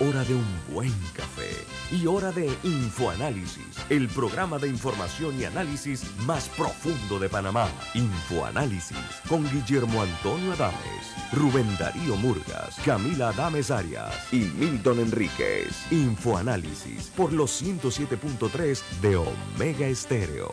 Hora de un buen café y hora de Infoanálisis, el programa de información y análisis más profundo de Panamá. Infoanálisis con Guillermo Antonio Adames, Rubén Darío Murgas, Camila Adames Arias y Milton Enríquez. Infoanálisis por los 107.3 de Omega Estéreo.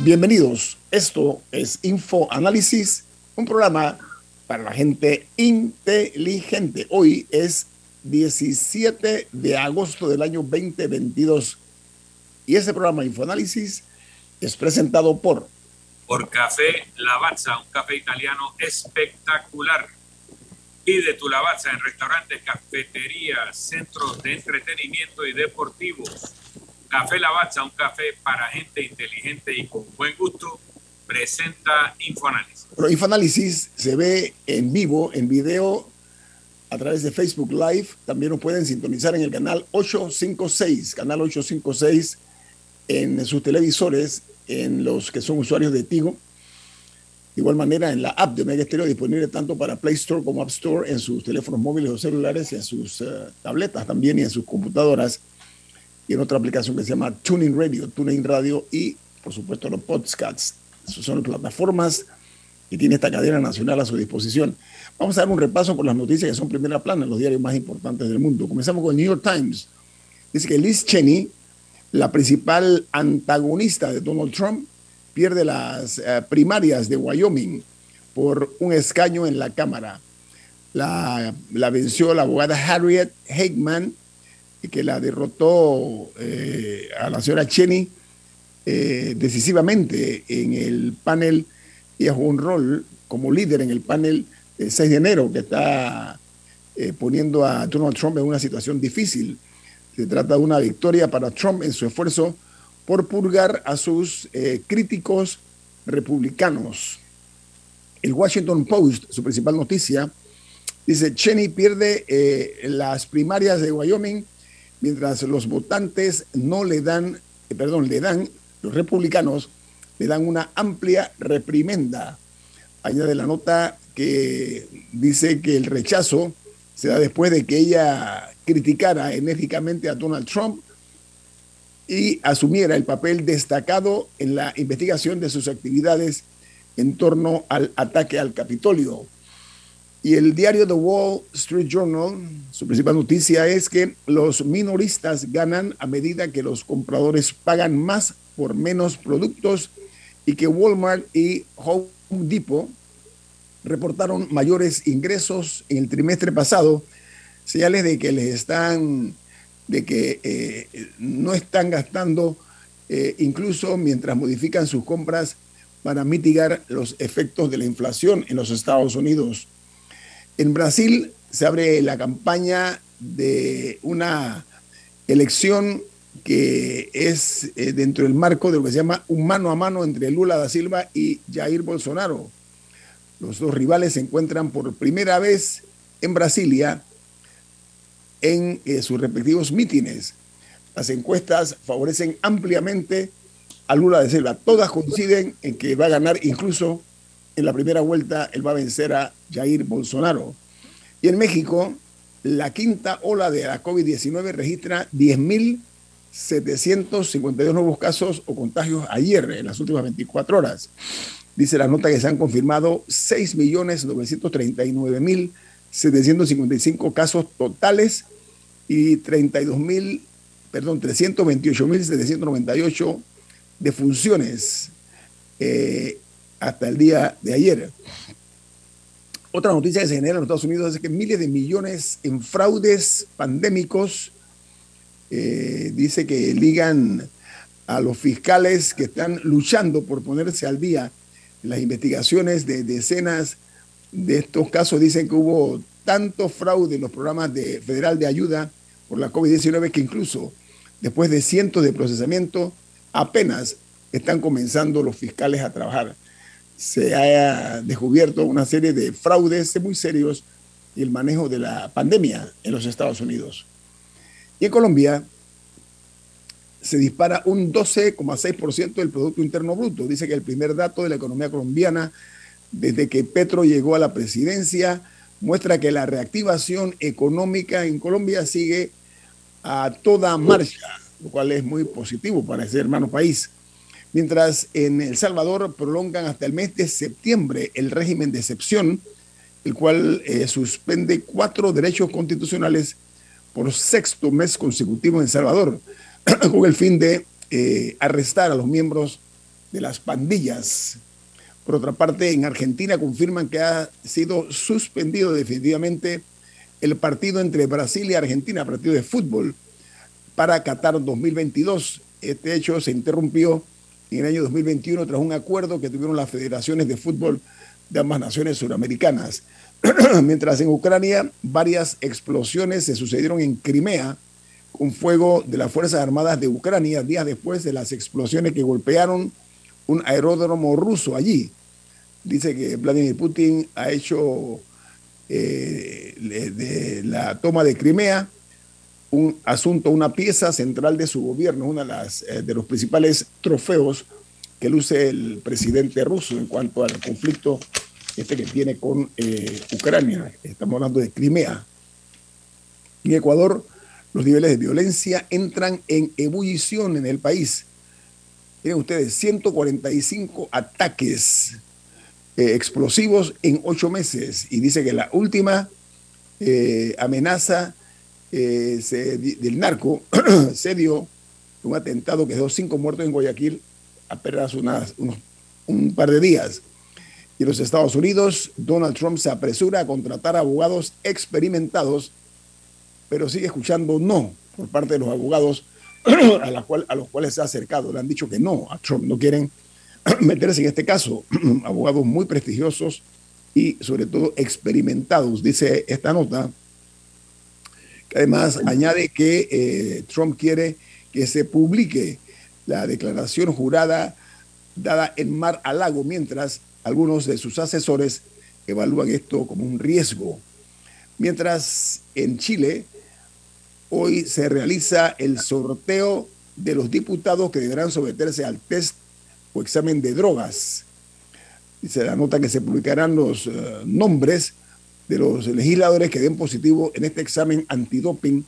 Bienvenidos. Esto es Info Análisis, un programa para la gente inteligente. Hoy es 17 de agosto del año 2022 y este programa Infoanálisis es presentado por por Café Lavazza, un café italiano espectacular. Pide tu Lavazza en restaurantes, cafeterías, centros de entretenimiento y deportivos Café Lavazza, un café para gente inteligente y con buen gusto, presenta Infoanálisis. Bueno, Infoanálisis se ve en vivo, en video, a través de Facebook Live. También nos pueden sintonizar en el canal 856, canal 856 en sus televisores, en los que son usuarios de Tigo. De igual manera, en la app de Omega Stereo, disponible tanto para Play Store como App Store, en sus teléfonos móviles o celulares, y en sus uh, tabletas también y en sus computadoras y en otra aplicación que se llama Tuning Radio, Tuning Radio y por supuesto los podcasts. Esas son plataformas que tiene esta cadena nacional a su disposición. Vamos a dar un repaso por las noticias que son primera plana en los diarios más importantes del mundo. Comenzamos con New York Times. Dice que Liz Cheney, la principal antagonista de Donald Trump, pierde las uh, primarias de Wyoming por un escaño en la Cámara. La, la venció la abogada Harriet Hageman, que la derrotó eh, a la señora Cheney eh, decisivamente en el panel. y jugó un rol como líder en el panel del 6 de enero que está eh, poniendo a Donald Trump en una situación difícil. Se trata de una victoria para Trump en su esfuerzo por purgar a sus eh, críticos republicanos. El Washington Post, su principal noticia, dice, Cheney pierde las primarias de Wyoming mientras los votantes no le dan, eh, perdón, le dan, los republicanos le dan una amplia reprimenda. Añade la nota que dice que el rechazo se da después de que ella criticara enérgicamente a Donald Trump y asumiera el papel destacado en la investigación de sus actividades en torno al ataque al Capitolio. Y el diario The Wall Street Journal, su principal noticia es que los minoristas ganan a medida que los compradores pagan más por menos productos y que Walmart y Home Depot reportaron mayores ingresos en el trimestre pasado, señales de que les están, de que eh, no están gastando eh, incluso mientras modifican sus compras para mitigar los efectos de la inflación en los Estados Unidos. En Brasil se abre la campaña de una elección que es eh, dentro del marco de lo que se llama un mano a mano entre Lula da Silva y Jair Bolsonaro. Los dos rivales se encuentran por primera vez en Brasilia en eh, sus respectivos mítines. Las encuestas favorecen ampliamente a Lula da Silva. Todas coinciden en que va a ganar incluso en la primera vuelta él va a vencer a Jair Bolsonaro. Y en México, la quinta ola de la COVID-19 registra 10.752 nuevos casos o contagios ayer, en las últimas 24 horas. Dice la nota que se han confirmado 6.939.755 casos totales y 32.000, perdón, 328.798 defunciones. Eh, hasta el día de ayer. Otra noticia que se genera en Estados Unidos es que miles de millones en fraudes pandémicos eh, dice que ligan a los fiscales que están luchando por ponerse al día en las investigaciones de decenas de estos casos. Dicen que hubo tanto fraude en los programas de, federal de ayuda por la COVID-19 que incluso después de cientos de procesamientos apenas están comenzando los fiscales a trabajar. Se ha descubierto una serie de fraudes muy serios y el manejo de la pandemia en los Estados Unidos. Y en Colombia se dispara un 12,6% del Producto Interno Bruto. Dice que el primer dato de la economía colombiana desde que Petro llegó a la presidencia muestra que la reactivación económica en Colombia sigue a toda marcha, lo cual es muy positivo para ese hermano país. Mientras en El Salvador prolongan hasta el mes de septiembre el régimen de excepción, el cual eh, suspende cuatro derechos constitucionales por sexto mes consecutivo en El Salvador, con el fin de eh, arrestar a los miembros de las pandillas. Por otra parte, en Argentina confirman que ha sido suspendido definitivamente el partido entre Brasil y Argentina, partido de fútbol, para Qatar 2022. Este hecho se interrumpió en el año 2021 tras un acuerdo que tuvieron las federaciones de fútbol de ambas naciones suramericanas. Mientras en Ucrania varias explosiones se sucedieron en Crimea con fuego de las Fuerzas Armadas de Ucrania días después de las explosiones que golpearon un aeródromo ruso allí. Dice que Vladimir Putin ha hecho eh, la toma de Crimea un asunto, una pieza central de su gobierno, uno eh, de los principales trofeos que luce el presidente ruso en cuanto al conflicto este que tiene con eh, Ucrania. Estamos hablando de Crimea. En Ecuador, los niveles de violencia entran en ebullición en el país. Tienen ustedes 145 ataques eh, explosivos en ocho meses y dice que la última amenaza eh, del narco se dio un atentado que dejó cinco muertos en Guayaquil apenas unas, unos, un par de días. Y en los Estados Unidos, Donald Trump se apresura a contratar abogados experimentados, pero sigue escuchando no por parte de los abogados a, a los cuales se ha acercado. Le han dicho que no a Trump, no quieren meterse en este caso. Abogados muy prestigiosos y sobre todo experimentados, dice esta nota, además añade que eh, Trump quiere que se publique la declaración jurada dada en Mar a Lago, mientras algunos de sus asesores evalúan esto como un riesgo. Mientras en Chile hoy se realiza el sorteo de los diputados que deberán someterse al test o examen de drogas. Dice la nota que se publicarán los eh, nombres de los legisladores que den positivo en este examen antidoping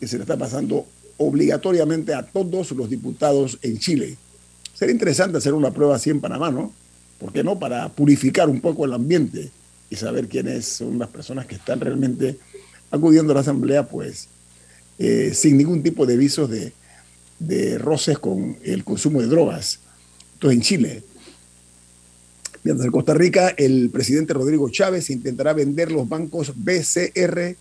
que se le está pasando obligatoriamente a todos los diputados en Chile. Sería interesante hacer una prueba así en Panamá, ¿no? ¿Por qué no? Para purificar un poco el ambiente y saber quiénes son las personas que están realmente acudiendo a la Asamblea, pues eh, sin ningún tipo de visos de, de roces con el consumo de drogas en Chile. Mientras en Costa Rica, el presidente Rodrigo Chávez intentará vender los bancos BCR,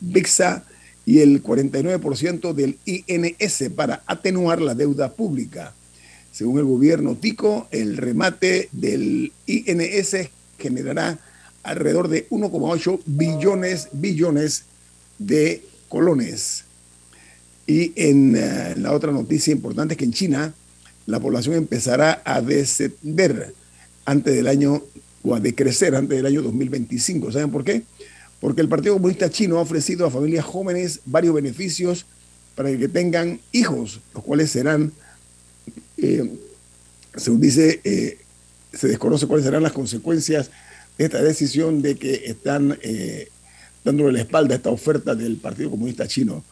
VIXA y el 49% del INS para atenuar la deuda pública. Según el gobierno Tico, el remate del INS generará alrededor de 1,8 billones, billones de colones. Y en eh, la otra noticia importante es que en China la población empezará a descender antes del año, o a decrecer antes del año 2025. ¿Saben por qué? Porque el Partido Comunista Chino ha ofrecido a familias jóvenes varios beneficios para que tengan hijos, los cuales serán, eh, según dice, eh, se desconoce cuáles serán las consecuencias de esta decisión de que están eh, dándole la espalda a esta oferta del Partido Comunista Chino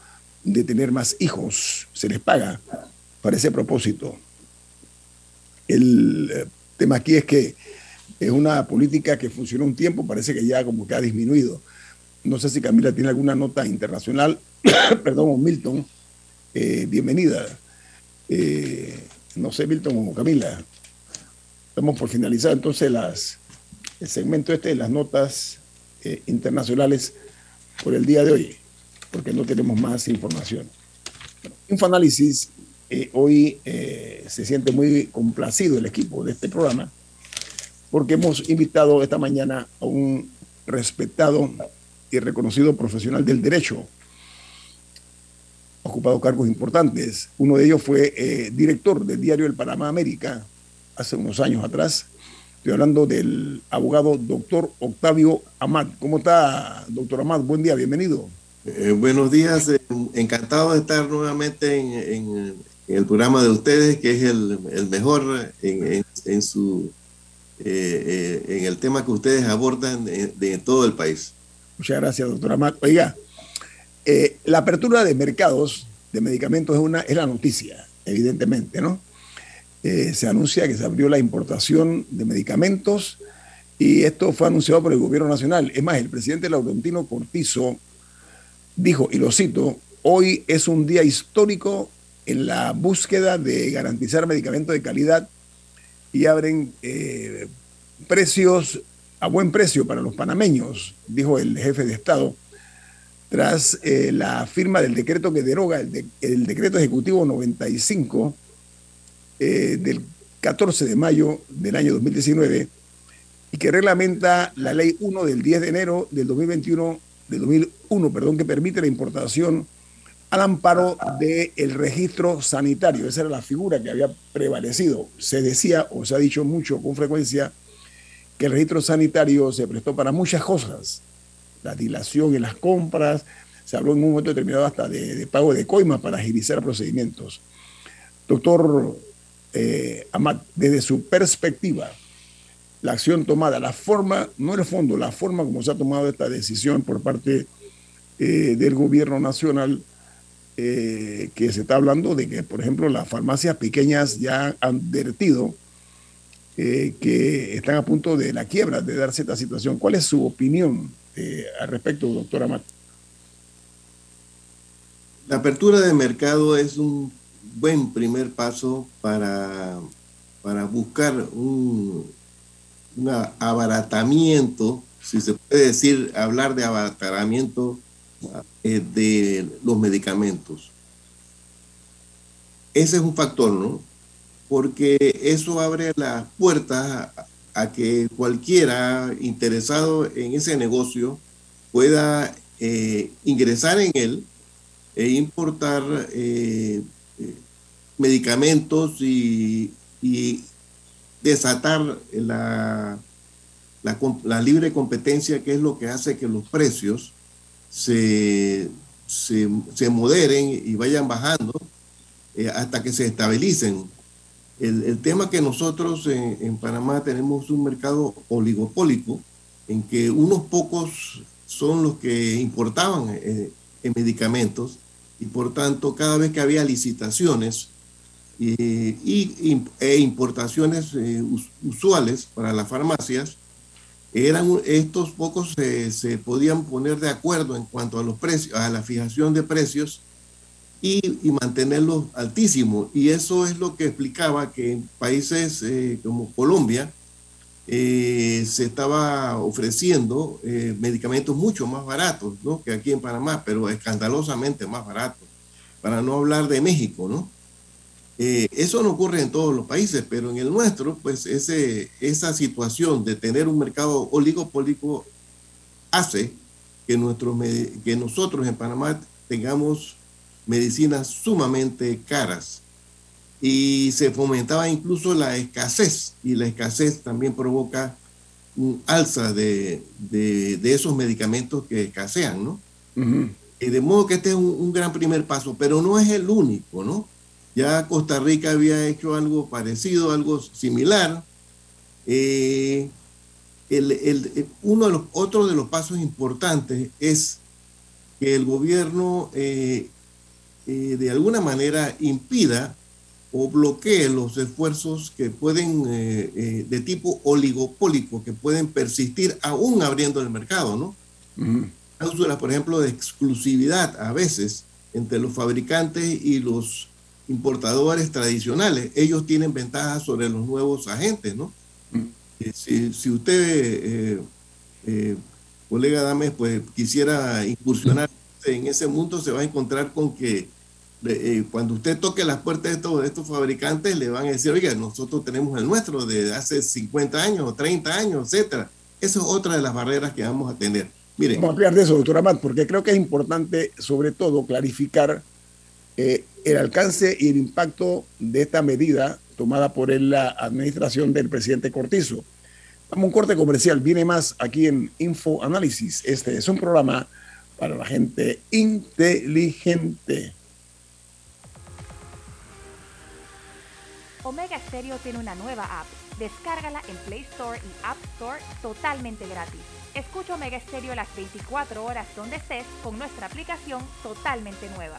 de tener más hijos. Se les paga para ese propósito. El tema aquí es que es una política que funcionó un tiempo, parece que ya como que ha disminuido. No sé si Camila tiene alguna nota internacional. Perdón, Milton. Eh, bienvenida. Eh, no sé, Milton o Camila. Estamos por finalizar entonces el segmento este de las notas internacionales por el día de hoy, porque no tenemos más información. Infoanálisis eh, hoy eh, se siente muy complacido el equipo de este programa porque hemos invitado esta mañana a un respetado y reconocido profesional del derecho. Ha ocupado cargos importantes. Uno de ellos fue eh, director del diario El Panamá América hace unos años atrás. Estoy hablando del abogado doctor Octavio Amat. ¿Cómo está, doctor Amat? Buen día, bienvenido. buenos días, encantado de estar nuevamente en, el programa de ustedes, que es el, mejor en, su, eh, eh, en el tema que ustedes abordan de, todo el país. Muchas gracias, doctora Mac. Oiga, eh, la apertura de mercados de medicamentos es, una, es la noticia, evidentemente, ¿no? se anuncia que se abrió la importación de medicamentos y esto fue anunciado por el gobierno nacional. Es más, el presidente Laurentino Cortizo dijo, y lo cito, hoy es un día histórico en la búsqueda de garantizar medicamentos de calidad y abren eh, precios a buen precio para los panameños, dijo el jefe de Estado, tras eh, la firma del decreto que deroga el, decreto ejecutivo 95 eh, del 14 de mayo del año 2019 y que reglamenta la ley 1 del 10 de enero del 2021, del 2001, perdón, que permite la importación al amparo del registro sanitario. Esa era la figura que había prevalecido. Se decía o se ha dicho mucho con frecuencia que el registro sanitario se prestó para muchas cosas. La dilación en las compras, se habló en un momento determinado hasta de, pago de coimas para agilizar procedimientos. Doctor eh, Amat, desde su perspectiva, la acción tomada, la forma, no el fondo, la forma como se ha tomado esta decisión por parte eh, del gobierno nacional, eh, que se está hablando de que, por ejemplo, las farmacias pequeñas ya han advertido eh, que están a punto de la quiebra, de darse esta situación. ¿Cuál es su opinión eh, al respecto, doctora Matt? La apertura de mercado es un buen primer paso para, para buscar un, un abaratamiento, si se puede decir, hablar de abaratamiento eh, de los medicamentos. Ese es un factor, ¿no? Porque eso abre las puertas a, que cualquiera interesado en ese negocio pueda eh, ingresar en él e importar eh, medicamentos y, desatar la, la, la, libre competencia, que es lo que hace que los precios se, se, moderen y vayan bajando eh, hasta que se estabilicen. El, el tema que nosotros en, Panamá tenemos un mercado oligopólico en que unos pocos son los que importaban eh, en medicamentos y por tanto cada vez que había licitaciones eh, y, e importaciones usuales para las farmacias, eran estos pocos se, podían poner de acuerdo en cuanto a los precios, a la fijación de precios y, mantenerlos altísimos. Y eso es lo que explicaba que en países eh, como Colombia eh, se estaba ofreciendo eh, medicamentos mucho más baratos ¿no? que aquí en Panamá, pero escandalosamente más baratos. Para no hablar de México, ¿no? Eh, eso no ocurre en todos los países, pero en el nuestro, pues ese, esa situación de tener un mercado oligopólico hace que, nuestros, que nosotros en Panamá tengamos medicinas sumamente caras y se fomentaba incluso la escasez y la escasez también provoca un alza de, de, esos medicamentos que escasean, ¿no? Y de modo que este es un gran primer paso, pero no es el único, ¿no? Ya Costa Rica había hecho algo parecido, algo similar. Eh, uno de los otros de los pasos importantes es que el gobierno eh, eh, de alguna manera impida o bloquee los esfuerzos que pueden de tipo oligopólico que pueden persistir aún abriendo el mercado, ¿no? por ejemplo, de exclusividad a veces entre los fabricantes y los importadores tradicionales. Ellos tienen ventajas sobre los nuevos agentes, ¿no? Mm. Eh, si, usted, eh, eh, colega Dame, pues quisiera incursionar en ese mundo, se va a encontrar con que eh, cuando usted toque las puertas de estos, estos fabricantes, le van a decir, oiga, nosotros tenemos el nuestro de hace 50 años o 30 años, etcétera. Esa es otra de las barreras que vamos a tener. Miren. Vamos a hablar de eso, doctora Matt, porque creo que es importante, sobre todo, clarificar eh, el alcance y el impacto de esta medida tomada por la administración del presidente Cortizo. Vamos a un corte comercial, viene más aquí en Info Análisis. Este es un programa para la gente inteligente. Omega Stereo tiene una nueva app. Descárgala en Play Store y App Store totalmente gratis. Escucha Omega Stereo las 24 horas donde estés con nuestra aplicación totalmente nueva.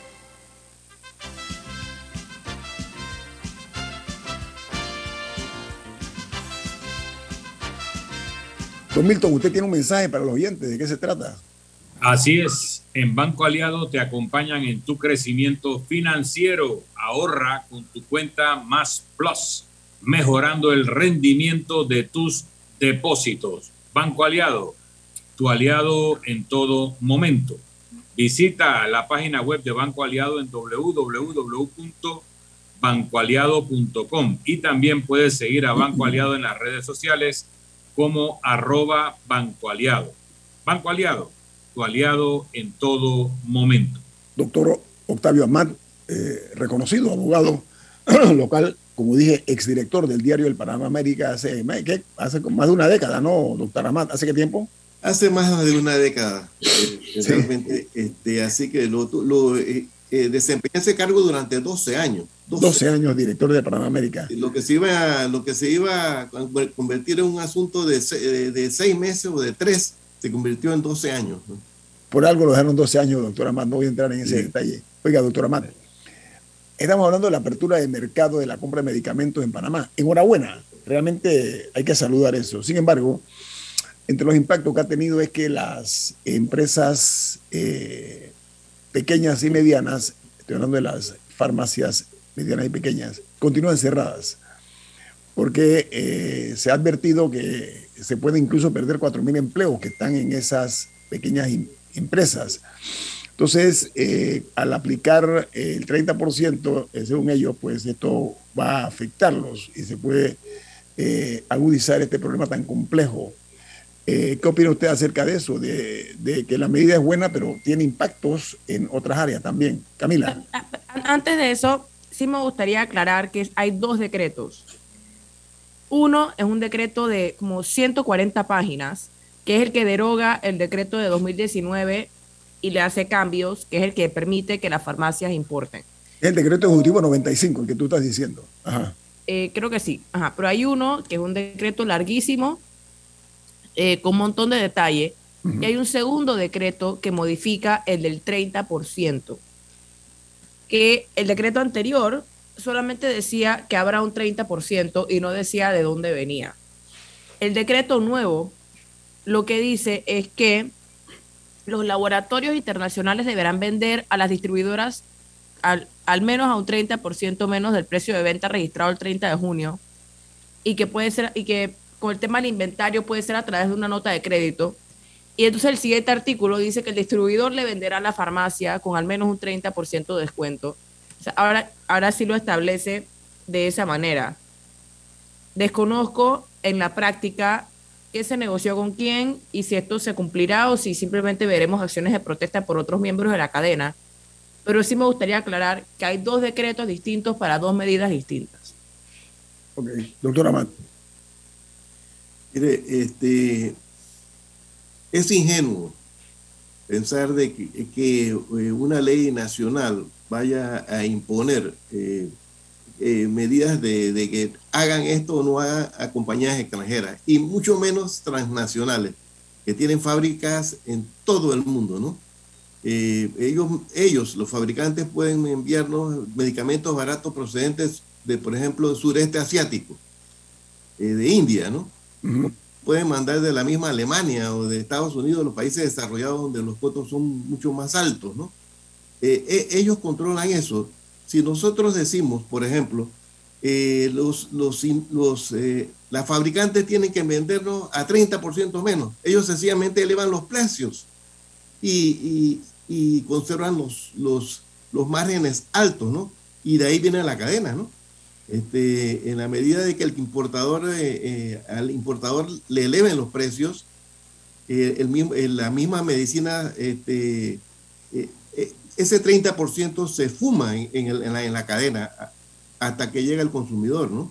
Milton, usted tiene un mensaje para los oyentes. ¿De qué se trata? Así es. En Banco Aliado te acompañan en tu crecimiento financiero. Ahorra con tu cuenta Más Plus, mejorando el rendimiento de tus depósitos. Banco Aliado, tu aliado en todo momento. Visita la página web de Banco Aliado en www.bancoaliado.com y también puedes seguir a Banco Aliado en las redes sociales como arroba Banco Aliado. Banco Aliado, tu aliado en todo momento. Doctor Octavio Amat, eh, reconocido abogado local, como dije, exdirector del diario El Panamá América hace, ¿qué? hace más de una década, ¿no, doctor Amat? ¿Hace qué tiempo? Hace más de una década, eh, realmente. Este, así que lo, lo eh, desempeñé ese cargo durante 12 años. 12, años director de Panamérica. Lo que se iba, lo que se iba a convertir en un asunto de, de, seis meses o de tres, se convirtió en 12 años. Por algo lo dejaron 12 años, doctora Amat. No voy a entrar en ese detalle. Oiga, doctora Amat, estamos hablando de la apertura de mercado de la compra de medicamentos en Panamá. Enhorabuena, realmente hay que saludar eso. Sin embargo, entre los impactos que ha tenido es que las empresas eh, pequeñas y medianas, estoy hablando de las farmacias medianas y pequeñas, continúan cerradas, porque eh, se ha advertido que se puede incluso perder 4.000 empleos que están en esas pequeñas empresas. Entonces, eh, al aplicar el 30%, eh, según ellos, pues esto va a afectarlos y se puede agudizar este problema tan complejo. ¿Qué opina usted acerca de eso? De, que la medida es buena, pero tiene impactos en otras áreas también. Camila. Antes de eso, sí me gustaría aclarar que hay dos decretos. Uno es un decreto de como 140 páginas, que es el que deroga el decreto de 2019 y le hace cambios, que es el que permite que las farmacias importen. El decreto ejecutivo 95, el que tú estás diciendo. Eh, creo que sí. Ajá. Pero hay uno que es un decreto larguísimo, eh, con un montón de detalle, y hay un segundo decreto que modifica el del 30% que el decreto anterior solamente decía que habrá un 30% y no decía de dónde venía. El decreto nuevo lo que dice es que los laboratorios internacionales deberán vender a las distribuidoras al, al menos a un 30% menos del precio de venta registrado el 30 de junio y que puede ser y que con el tema del inventario puede ser a través de una nota de crédito y entonces el siguiente artículo dice que el distribuidor le venderá a la farmacia con al menos un 30% de descuento. ahora, ahora sí lo establece de esa manera. Desconozco en la práctica qué se negoció con quién y si esto se cumplirá o si simplemente veremos acciones de protesta por otros miembros de la cadena. Pero sí me gustaría aclarar que hay dos decretos distintos para dos medidas distintas. Ok, doctor Amat. Mire, este, es ingenuo pensar de que, eh, una ley nacional vaya a imponer eh, eh, medidas de, que hagan esto o no hagan a compañías extranjeras, y mucho menos transnacionales, que tienen fábricas en todo el mundo, ¿no? ellos, ellos, los fabricantes, pueden enviarnos medicamentos baratos procedentes de, por ejemplo, del sureste asiático, de India, ¿no? Pueden mandar de la misma Alemania o de Estados Unidos, los países desarrollados donde los costos son mucho más altos, ¿no? Eh, eh, ellos controlan eso. Si nosotros decimos, por ejemplo, eh, los, los, los las fabricantes tienen que vendernos a 30% menos, ellos sencillamente elevan los precios y, y, conservan los, los, los márgenes altos, ¿no? Y de ahí viene la cadena, ¿no? Este, en la medida de que el importador, eh, eh, al importador le eleven los precios, eh, el mismo, la misma medicina, este, ese 30% se fuma en, la, cadena hasta que llega el consumidor, ¿no?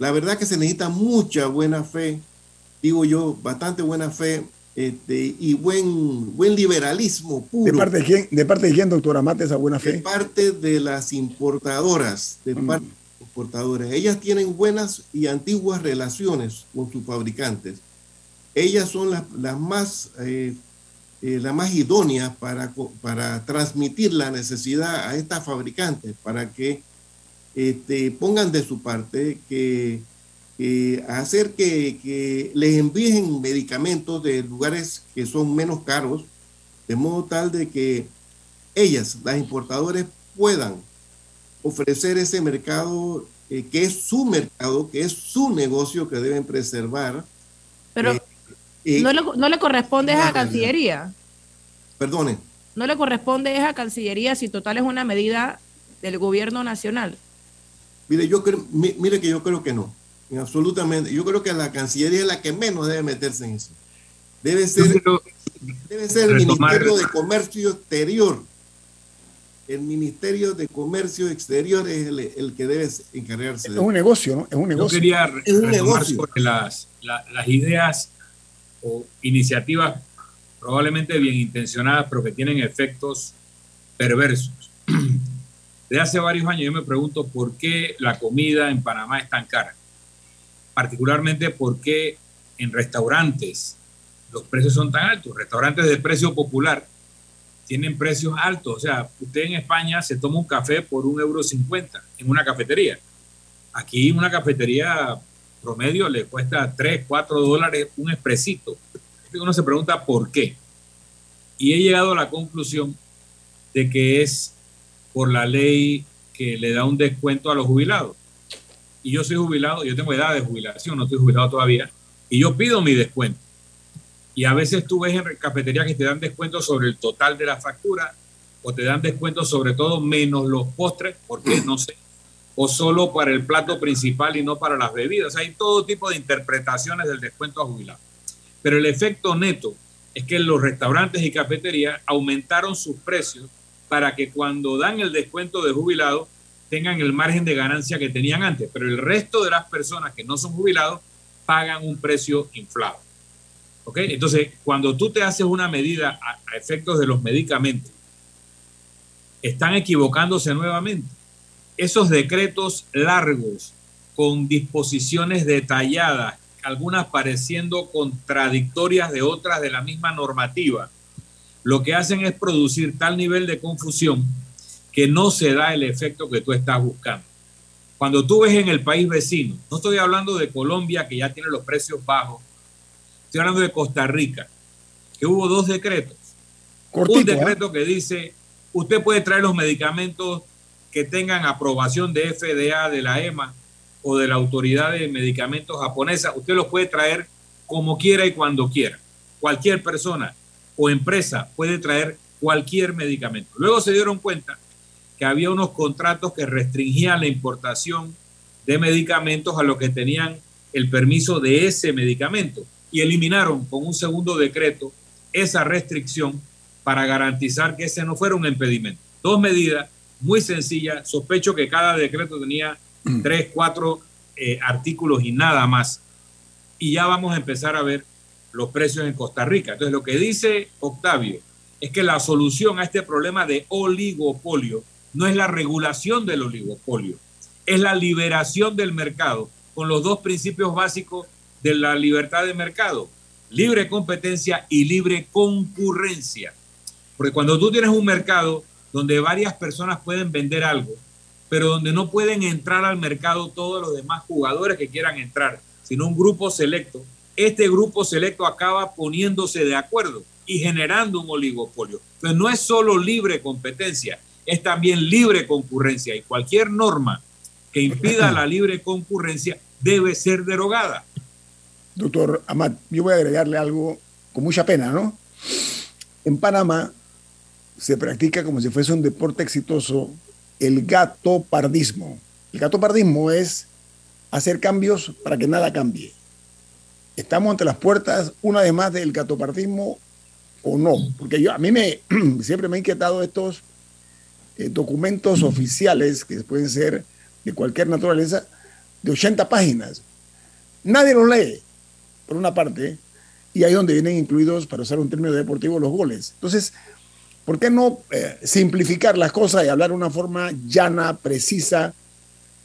La verdad que se necesita mucha buena fe, digo yo, bastante buena fe este, y buen, buen liberalismo puro. ¿De parte de quién, de parte de quién doctora Mate, esa buena fe? De parte de las importadoras, de mm. parte ellas tienen buenas y antiguas relaciones con sus fabricantes. Ellas son las, más, eh, eh, más idóneas para, para transmitir la necesidad a estas fabricantes, para que este, pongan de su parte que hacer que, que, les envíen medicamentos de lugares que son menos caros, de modo tal de que ellas, las importadores, puedan ofrecer ese mercado eh, que es su mercado, que es su negocio que deben preservar. Pero eh, eh, no, le, no, le, corresponde a la Cancillería. Perdone. No le corresponde a Cancillería si total es una medida del gobierno nacional. Mire, yo creo, mire que yo creo que no. Absolutamente. Yo creo que la Cancillería es la que menos debe meterse en eso. Debe ser, debe ser el Ministerio de Comercio Exterior el Ministerio de Comercio Exterior es el, que debe encargarse. Es un negocio, ¿no? Es un negocio. Yo quería es un negocio. las, las ideas o iniciativas probablemente bien intencionadas, pero que tienen efectos perversos. De hace varios años yo me pregunto por qué la comida en Panamá es tan cara. Particularmente por qué en restaurantes los precios son tan altos. Restaurantes de precio popular tienen precios altos. O sea, usted en España se toma un café por un euro cincuenta en una cafetería. Aquí una cafetería promedio le cuesta 3, 4 dólares un expresito. Uno se pregunta por qué. Y he llegado a la conclusión de que es por la ley que le da un descuento a los jubilados. Y yo soy jubilado, yo tengo edad de jubilación, no estoy jubilado todavía, y yo pido mi descuento. Y a veces tú ves en cafeterías que te dan descuento sobre el total de la factura o te dan descuento sobre todo menos los postres, porque no sé, o solo para el plato principal y no para las bebidas. Hay todo tipo de interpretaciones del descuento a jubilado. Pero el efecto neto es que los restaurantes y cafeterías aumentaron sus precios para que cuando dan el descuento de jubilado tengan el margen de ganancia que tenían antes. Pero el resto de las personas que no son jubilados pagan un precio inflado. Entonces, cuando tú te haces una medida a, efectos de los medicamentos, están equivocándose nuevamente. Esos decretos largos, con disposiciones detalladas, algunas pareciendo contradictorias de otras de la misma normativa, lo que hacen es producir tal nivel de confusión que no se da el efecto que tú estás buscando. Cuando tú ves en el país vecino, no estoy hablando de Colombia que ya tiene los precios bajos, Estoy hablando de Costa Rica, que hubo dos decretos. un ¿eh? decreto que dice, usted puede traer los medicamentos que tengan aprobación de FDA, de la EMA o de la Autoridad de Medicamentos japonesa, usted los puede traer como quiera y cuando quiera. Cualquier persona o empresa puede traer cualquier medicamento. Luego se dieron cuenta que había unos contratos que restringían la importación de medicamentos a los que tenían el permiso de ese medicamento y eliminaron con un segundo decreto esa restricción para garantizar que ese no fuera un impedimento. Dos medidas muy sencillas. Sospecho que cada decreto tenía mm. tres, cuatro eh, artículos y nada más. Y ya vamos a empezar a ver los precios en Costa Rica. Entonces, lo que dice Octavio es que la solución a este problema de oligopolio no es la regulación del oligopolio, es la liberación del mercado con los dos principios básicos de la libertad de mercado, libre competencia y libre concurrencia. Porque cuando tú tienes un mercado donde varias personas pueden vender algo, pero donde no pueden entrar al mercado todos los demás jugadores que quieran entrar, sino un grupo selecto, este grupo selecto acaba poniéndose de acuerdo y generando un oligopolio. Entonces no es solo libre competencia, es también libre concurrencia y cualquier norma que impida la libre concurrencia debe ser derogada. Doctor Amat, yo voy a agregarle algo con mucha pena, ¿no? En Panamá se practica como si fuese un deporte exitoso el gato pardismo. El gato pardismo es hacer cambios para que nada cambie. Estamos ante las puertas una vez más del gatopardismo o no, porque yo a mí me siempre me ha inquietado estos eh, documentos oficiales que pueden ser de cualquier naturaleza de 80 páginas. Nadie los lee por una parte, y ahí donde vienen incluidos, para usar un término deportivo, los goles. Entonces, ¿por qué no eh, simplificar las cosas y hablar de una forma llana, precisa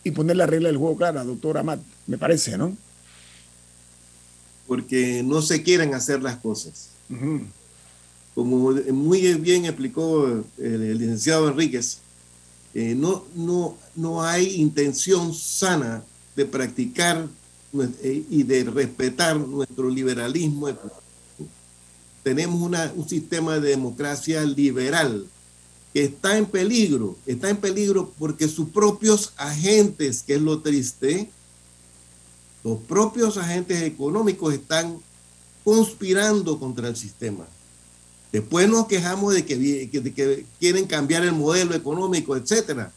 y poner la regla del juego clara, doctor Amat? Me parece, ¿no? Porque no se quieren hacer las cosas. Como muy bien explicó el, licenciado Enríquez, eh, no, no, no hay intención sana de practicar y de respetar nuestro liberalismo. Tenemos un sistema de democracia liberal que está en peligro, está en peligro porque sus propios agentes, que es lo triste, los propios agentes económicos están conspirando contra el sistema. Después nos quejamos de que, de que quieren cambiar el modelo económico, etcétera.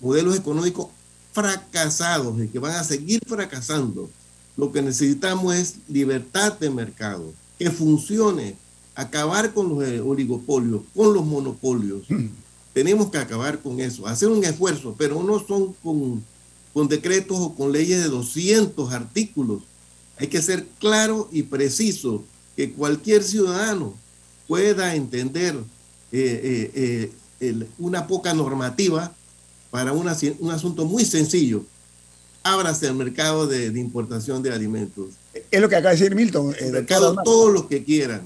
Modelos económicos fracasados y que van a seguir fracasando. Lo que necesitamos es libertad de mercado, que funcione, acabar con los eh, oligopolios, con los monopolios. Hmm. Tenemos que acabar con eso, hacer un esfuerzo, pero no son con, con decretos o con leyes de 200 artículos. Hay que ser claro y preciso, que cualquier ciudadano pueda entender eh, eh, una poca normativa para un asunto muy sencillo. Ábrase el mercado de, importación de alimentos. Es lo que acaba de decir Milton. El mercado, todos los que quieran,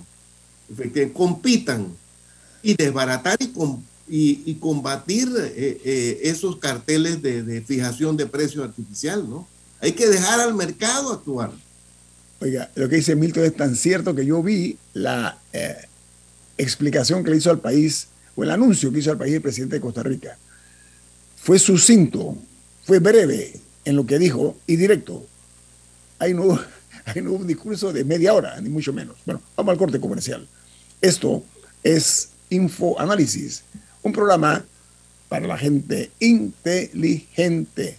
compitan y desbaratar y, y, combatir eh, eh, esos carteles de, fijación de precios artificial, ¿no? Hay que dejar al mercado actuar. Oiga, lo que dice Milton es tan cierto que yo vi la eh, explicación que le hizo al país, o el anuncio que hizo al país el presidente de Costa Rica fue sucinto, fue breve en lo que dijo y directo. Ahí no, hubo un discurso de media hora, ni mucho menos. Bueno, vamos al corte comercial. Esto es Info Análisis, un programa para la gente inteligente.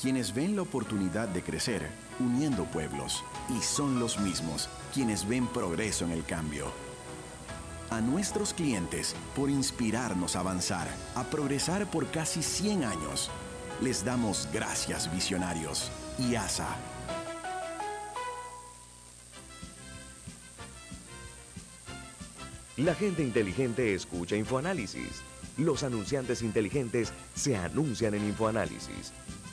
quienes ven la oportunidad de crecer uniendo pueblos y son los mismos quienes ven progreso en el cambio. A nuestros clientes por inspirarnos a avanzar, a progresar por casi 100 años. Les damos gracias visionarios y ASA. La gente inteligente escucha InfoAnálisis. Los anunciantes inteligentes se anuncian en InfoAnálisis.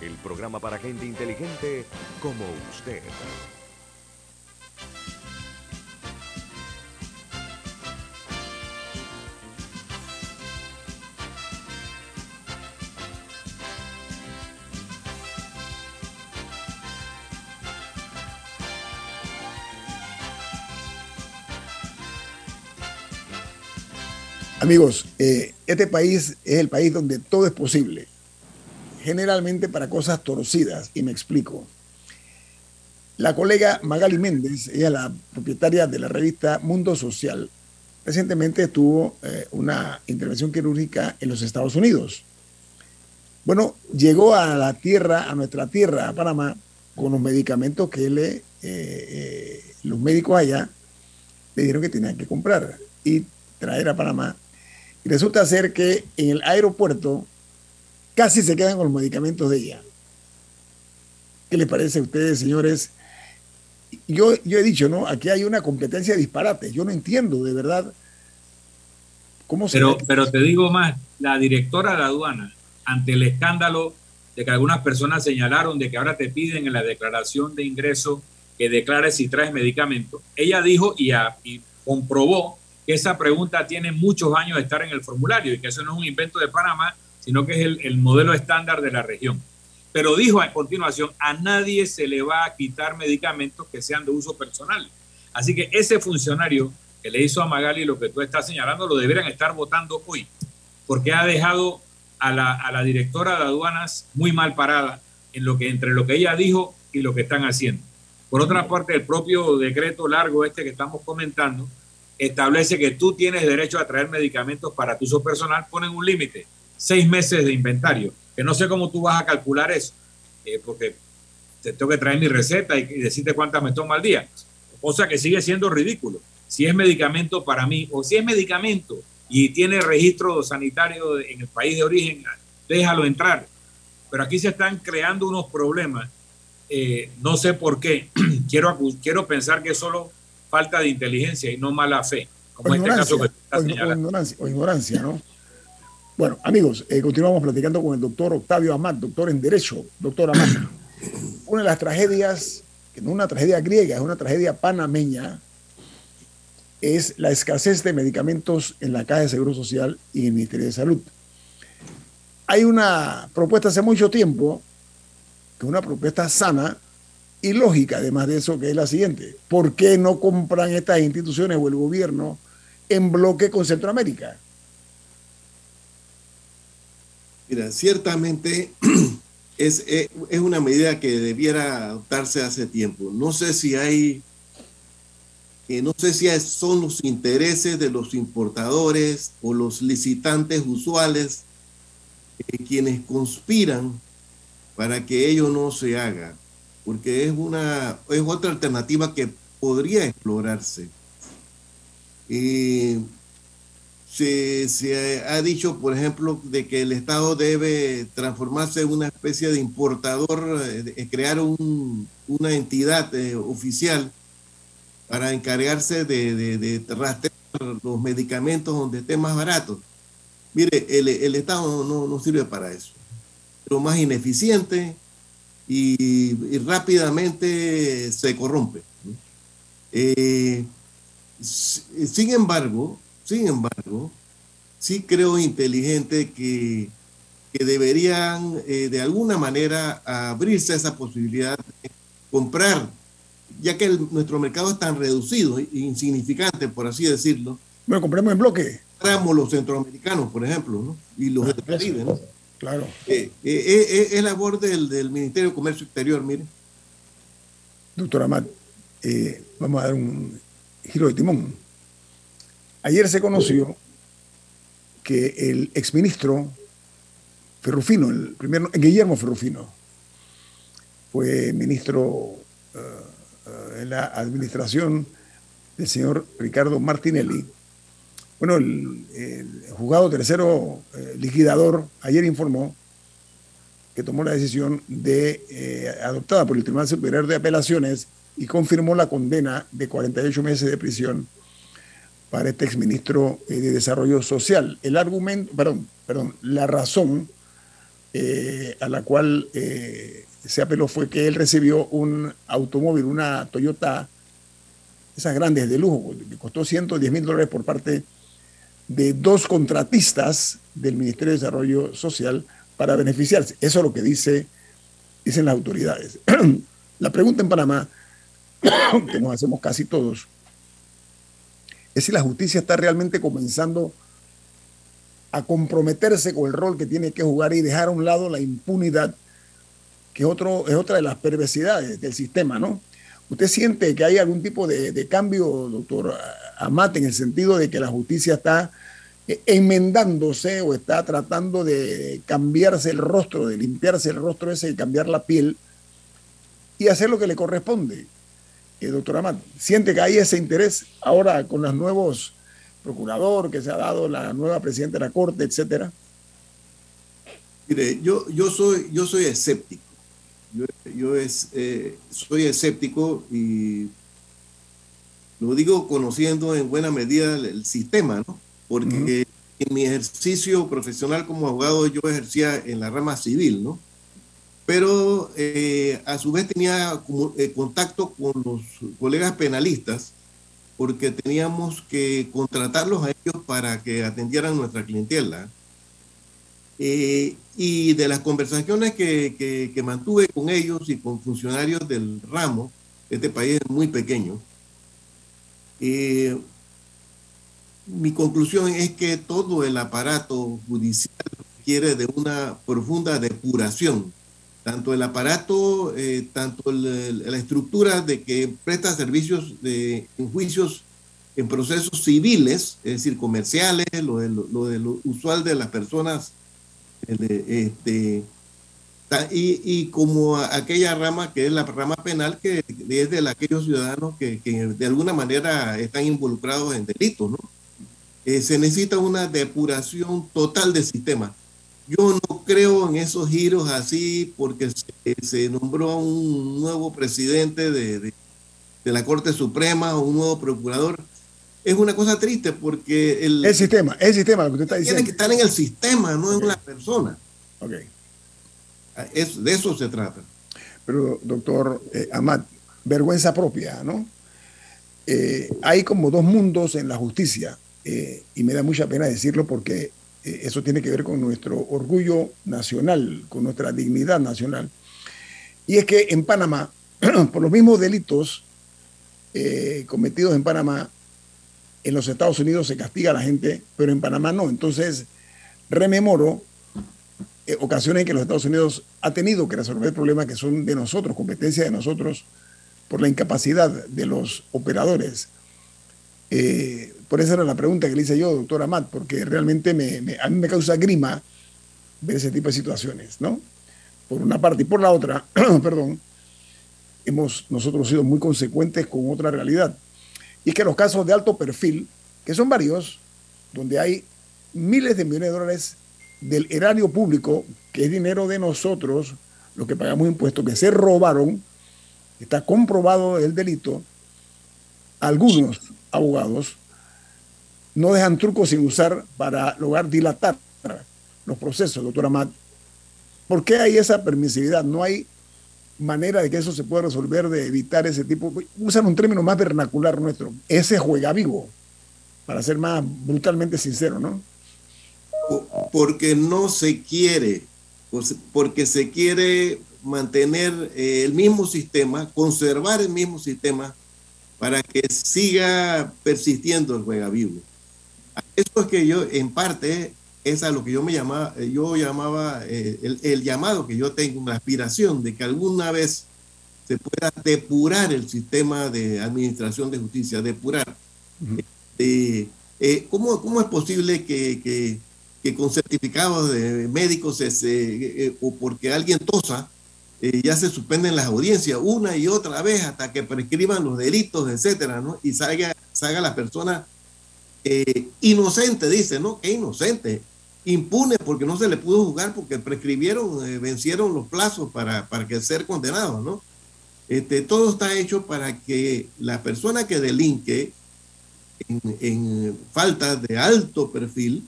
el programa para gente inteligente como usted. Amigos, eh, este país es el país donde todo es posible, generalmente para cosas torcidas, y me explico. La colega Magali Méndez, ella es la propietaria de la revista Mundo Social, recientemente tuvo eh, una intervención quirúrgica en los Estados Unidos. Bueno, llegó a la tierra, a nuestra tierra, a Panamá, con los medicamentos que le, eh, los médicos allá le dijeron que tenían que comprar y traer a Panamá y resulta ser que en el aeropuerto casi se quedan con los medicamentos de ella. ¿Qué les parece a ustedes, señores? Yo, yo he dicho, ¿no? Aquí hay una competencia de disparates. Yo no entiendo de verdad cómo se. Pero, pero te digo más, la directora de la aduana, ante el escándalo de que algunas personas señalaron de que ahora te piden en la declaración de ingreso que declares si traes medicamento, ella dijo y, y comprobó que esa pregunta tiene muchos años de estar en el formulario y que eso no es un invento de Panamá, sino que es el, modelo estándar de la región. Pero dijo a continuación, a nadie se le va a quitar medicamentos que sean de uso personal. Así que ese funcionario que le hizo a Magali lo que tú estás señalando, lo deberían estar votando hoy, porque ha dejado a la, directora de aduanas muy mal parada en lo que, entre lo que ella dijo y lo que están haciendo. Por otra parte, el propio decreto largo este que estamos comentando, establece que tú tienes derecho a traer medicamentos para tu uso personal, ponen un límite, seis meses de inventario, que no sé cómo tú vas a calcular eso, eh, porque te tengo que traer mi receta y, decirte cuántas me tomo al día, cosa que sigue siendo ridículo. Si es medicamento para mí o si es medicamento y tiene registro sanitario en el país de origen, déjalo entrar. Pero aquí se están creando unos problemas, eh, no sé por qué, quiero, quiero pensar que solo falta de inteligencia y no mala fe, como este caso que o, ignorancia, ¿no? Bueno, amigos, eh, continuamos platicando con el doctor Octavio Amat, doctor en Derecho. Doctor Amat, una de las tragedias, que no es una tragedia griega, es una tragedia panameña, es la escasez de medicamentos en la Caja de Seguro Social y en el Ministerio de Salud. Hay una propuesta hace mucho tiempo, que es una propuesta sana, y lógica, además de eso, que es la siguiente. ¿Por qué no compran estas instituciones o el gobierno en bloque con Centroamérica? Mira, ciertamente es, eh, es, una medida que debiera adoptarse hace tiempo. No sé si hay, eh, no sé si son los intereses de los importadores o los licitantes usuales eh, quienes conspiran para que ello no se haga porque es, una, es otra alternativa que podría explorarse. Y se, ha dicho, por ejemplo, de que el Estado debe transformarse en una especie de importador, eh, crear una entidad eh, oficial para encargarse de, de, rastrear los medicamentos donde estén más baratos. Mire, el, Estado no, sirve para eso. Lo más ineficiente, y, rápidamente se corrompe. Eh, sin embargo, sin embargo, sí creo inteligente que, que deberían eh, de alguna manera abrirse a esa posibilidad de comprar, ya que nuestro mercado es tan reducido e insignificante, por así decirlo. Bueno, compremos en bloque. Compramos los centroamericanos, por ejemplo, ¿no? y los del Caribe. ¿no? Claro. Eh, eh, es labor del, del, Ministerio de Comercio Exterior, mire. Doctor Amat, vamos a dar un giro de timón. Ayer se conoció que el exministro Ferrufino, el primer, Guillermo Ferrufino, fue ministro en la administración del señor Ricardo Martinelli, bueno, el, juzgado tercero liquidador ayer informó que tomó la decisión de, adoptada por el Tribunal Superior de Apelaciones y confirmó la condena de 48 meses de prisión para este exministro eh, de Desarrollo Social. El argumento, perdón, perdón, la razón eh, a la cual eh, se apeló fue que él recibió un automóvil, una Toyota, esas grandes de lujo, que costó 110 mil dólares por parte de dos contratistas del Ministerio de Desarrollo Social para beneficiarse. Eso es lo que dice, dicen las autoridades. la pregunta en Panamá, que nos hacemos casi todos, es si la justicia está realmente comenzando a comprometerse con el rol que tiene que jugar y dejar a un lado la impunidad, que es, otro, es otra de las perversidades del sistema, ¿no? ¿Usted siente que hay algún tipo de, cambio, doctor Amate, en el sentido de que la justicia está eh, enmendándose o está tratando de cambiarse el rostro, de limpiarse el rostro ese, de cambiar la piel y hacer lo que le corresponde? Eh, doctor Amat, siente que hay ese interés ahora con los nuevos procuradores que se ha dado, la nueva presidenta de la Corte, etcétera? Mire, yo, yo, soy, yo soy escéptico. Yo, es, eh, soy escéptico y lo digo conociendo en buena medida el, sistema, ¿no? Porque en mi ejercicio profesional como abogado yo ejercía en la rama civil, ¿no? Pero eh, a su vez tenía eh, contacto con los colegas penalistas porque teníamos que contratarlos a ellos para que atendieran nuestra clientela. Eh, y de las conversaciones que, que, mantuve con ellos y con funcionarios del ramo, este país es muy pequeño, mi conclusión es que todo el aparato judicial requiere de una profunda depuración tanto el aparato, eh, tanto la estructura de que presta servicios de, en juicios en procesos civiles, es decir, comerciales, lo de lo, usual de las personas, este, y, como aquella rama que es la rama penal, que es de aquellos ciudadanos que, de alguna manera están involucrados en delitos, ¿no? Eh, se necesita una depuración total del sistema yo no creo en esos giros así porque se, nombró un nuevo presidente de, la Corte Suprema o un nuevo procurador. Es una cosa triste porque el, el sistema, el sistema, lo que usted está diciendo. Tiene que estar en el sistema, no en la persona. Ok. Ah, de eso se trata. Pero, doctor eh, Amat, vergüenza propia, ¿no? Eh, hay como dos mundos en la justicia eh, y me da mucha pena decirlo porque eso tiene que ver con nuestro orgullo nacional, con nuestra dignidad nacional. Y es que en Panamá, por los mismos delitos eh, cometidos en Panamá, en los Estados Unidos se castiga a la gente, pero en Panamá no. Entonces, rememoro eh, ocasiones en que los Estados Unidos ha tenido que resolver problemas que son de nosotros, competencia de nosotros, por la incapacidad de los operadores. Por esa era la pregunta que le hice yo, doctora Matt, porque realmente me, a mí me causa grima ver ese tipo de situaciones, ¿no? Por una parte. Y por la otra, perdón, hemos nosotros sido muy consecuentes con otra realidad. Y que los casos de alto perfil, que son varios, donde hay miles de millones de dólares del erario público, que es dinero de nosotros, los que pagamos impuestos, que se robaron, está comprobado el delito, algunos abogados no dejan trucos sin usar para lograr dilatar los procesos, doctora Matt. ¿Por qué hay esa permisividad? No hay manera de que eso se pueda resolver, de evitar ese tipo. Usan un término más vernacular nuestro, ese juega vivo, para ser más brutalmente sincero, ¿no? Porque no se quiere, porque se quiere mantener eh, el mismo sistema, conservar el mismo sistema para que siga persistiendo el juega vivo. Eso es que yo, en parte, es a lo que yo me llamaba, eh, yo llamaba eh, el, llamado que yo tengo, una aspiración de que alguna vez se pueda depurar el sistema de administración de justicia, depurar. Eh, ¿cómo, ¿cómo, es posible que, que, con certificados de médicos o porque alguien tosa, eh, ya se suspenden las audiencias una y otra vez hasta que prescriban los delitos, etcétera, ¿no? Y salga, salga la persona eh, inocente, dice, ¿no? Que inocente, impune porque no se le pudo juzgar porque prescribieron, eh, vencieron los plazos para, para que ser condenado, ¿no? Este, todo está hecho para que la persona que delinque en, falta de alto perfil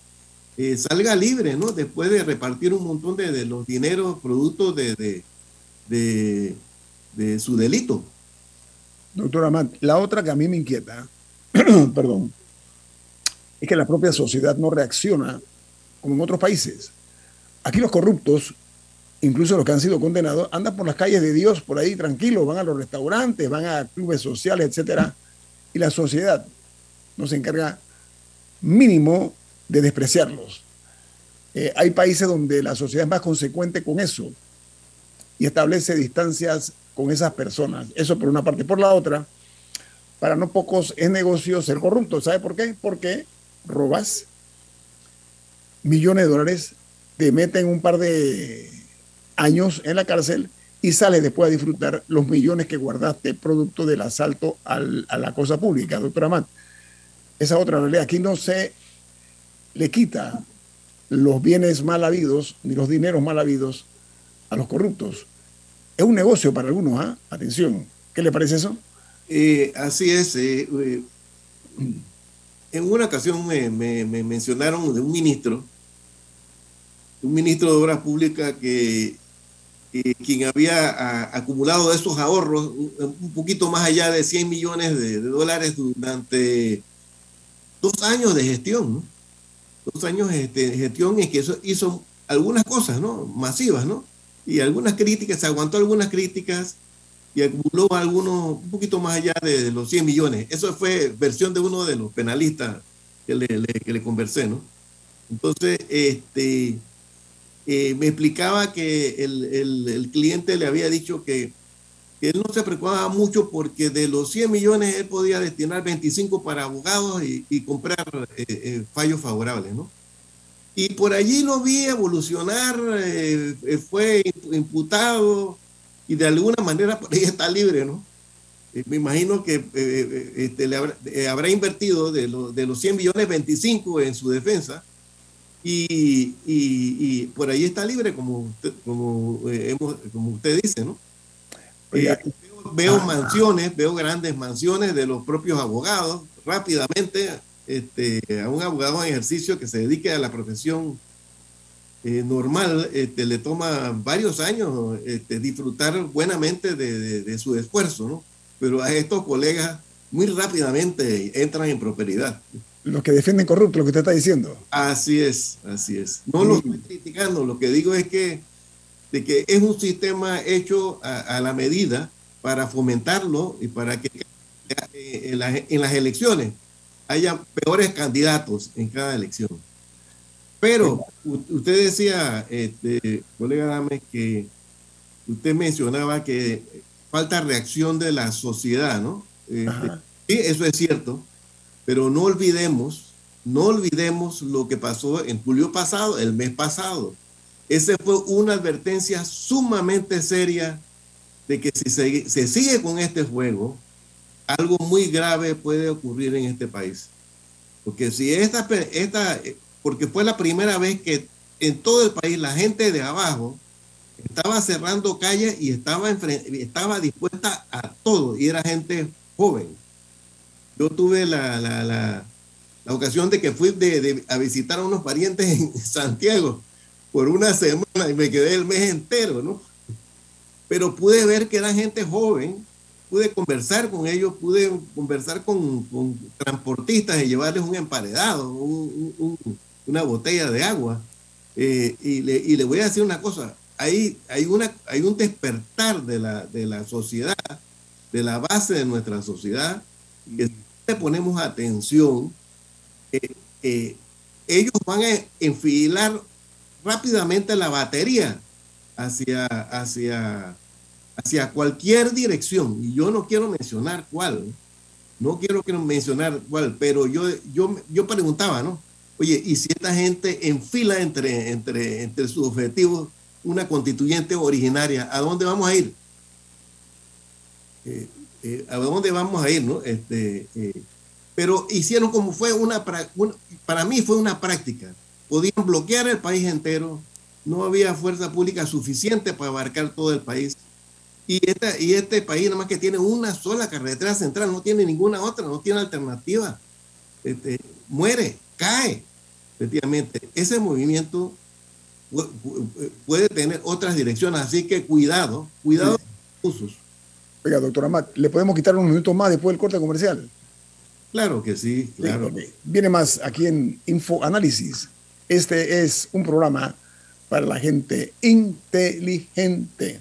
salga libre, ¿no? Después de repartir un montón de, de los dineros producto de, de, su delito. Doctora Matt, la otra que a mí me inquieta, perdón, es que la propia sociedad no reacciona como en otros países. Aquí los corruptos, incluso los que han sido condenados, andan por las calles de Dios por ahí tranquilos, van a los restaurantes, van a clubes sociales, etcétera, y la sociedad no se encarga mínimo de despreciarlos. Eh, hay países donde la sociedad es más consecuente con eso y establece distancias con esas personas. Eso por una parte. Por la otra, para no pocos es negocio ser corrupto. ¿Sabe por qué? Porque robas millones de dólares, te meten un par de años en la cárcel y sales después a disfrutar los millones que guardaste producto del asalto a la cosa pública, doctora Matt. Esa otra realidad. Aquí no se le quita los bienes mal habidos ni los dineros mal habidos a los corruptos. Es un negocio para algunos, ¿ah? Atención. ¿Qué le parece eso? Eh, así es. Eh, eh, en una ocasión me, mencionaron de un ministro, un ministro de Obras Públicas que quien había acumulado esos ahorros un, poquito más allá de 100 millones de, dólares durante dos años de gestión, Dos años de gestión en que eso hizo algunas cosas, ¿no? Masivas, ¿no? Y algunas críticas, se aguantó algunas críticas y acumuló algunos un poquito más allá de los 100 millones. Eso fue versión de uno de los penalistas que le, que le conversé, ¿no? Entonces, este, eh, me explicaba que el, el, cliente le había dicho que, que, él no se preocupaba mucho porque de los 100 millones él podía destinar 25 para abogados y, y comprar eh, eh, fallos favorables, ¿no? Y por allí lo vi evolucionar, eh, eh, fue imputado y de alguna manera por ahí está libre, ¿no? Eh, me imagino que este, le habrá, invertido de, de, los 100 millones 25 en su defensa y, y, por ahí está libre, como usted, como, como usted dice, ¿no? veo, veo mansiones, veo grandes mansiones de los propios abogados rápidamente este, a un abogado en ejercicio que se dedique a la profesión eh, normal, este, le toma varios años este, disfrutar buenamente de, su esfuerzo, ¿no? Pero a estos colegas muy rápidamente entran en prosperidad. Los que defienden corruptos, lo que usted está diciendo. Así es, así es. No lo estoy criticando, lo que digo es que, de que es un sistema hecho a, la medida para fomentarlo y para que en las elecciones haya peores candidatos en cada elección. Pero usted decía, este, colega Dame, que usted mencionaba que falta reacción de la sociedad, ¿no? Este, sí, eso es cierto, pero no olvidemos, no olvidemos lo que pasó en julio pasado, el mes pasado. Esa fue una advertencia sumamente seria de que si se, se sigue con este juego, algo muy grave puede ocurrir en este país. Porque si esta, esta, porque fue la primera vez que en todo el país la gente de abajo estaba cerrando calles y estaba, estaba dispuesta a todo, y era gente joven. Yo tuve la, la, la, la ocasión de que fui de, a visitar a unos parientes en Santiago por una semana y me quedé el mes entero, ¿no? Pero pude ver que era gente joven pude conversar con ellos, pude conversar con, transportistas y llevarles un emparedado, una botella de agua. Eh, y, le, voy a decir una cosa, hay, hay, una, hay un despertar de la, de la sociedad, de la base de nuestra sociedad, que si le ponemos atención, eh, eh, ellos van a enfilar rápidamente la batería hacia, hacia hacia cualquier dirección, y yo no quiero mencionar cuál, no quiero, mencionar cuál, pero yo, yo, yo preguntaba, ¿no? Oye, ¿y si esta gente enfila entre, entre, entre sus objetivos una constituyente originaria. ¿A dónde vamos a ir? Eh, eh, ¿A dónde vamos a ir? No? Este, eh, pero hicieron como fue una, para mí fue una práctica. Podían bloquear el país entero, no había fuerza pública suficiente para abarcar todo el país. Y, esta, y este país, nada más que tiene una sola carretera central, no tiene ninguna otra, no tiene alternativa. Este, muere, cae, efectivamente. Ese movimiento puede tener otras direcciones, así que cuidado, cuidado con usos. Oiga, doctora Matt, ¿le podemos quitar unos minutos más después del corte comercial? Claro que sí, claro. Viene más aquí en Info Análisis. Este es un programa para la gente inteligente.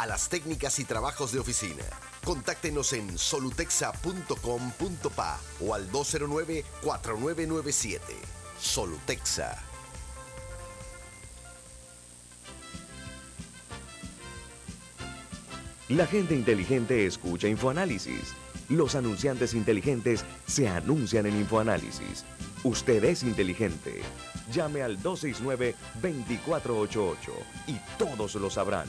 a las técnicas y trabajos de oficina. Contáctenos en solutexa.com.pa o al 209-4997. Solutexa. La gente inteligente escucha InfoAnálisis. Los anunciantes inteligentes se anuncian en InfoAnálisis. Usted es inteligente. Llame al 269-2488 y todos lo sabrán.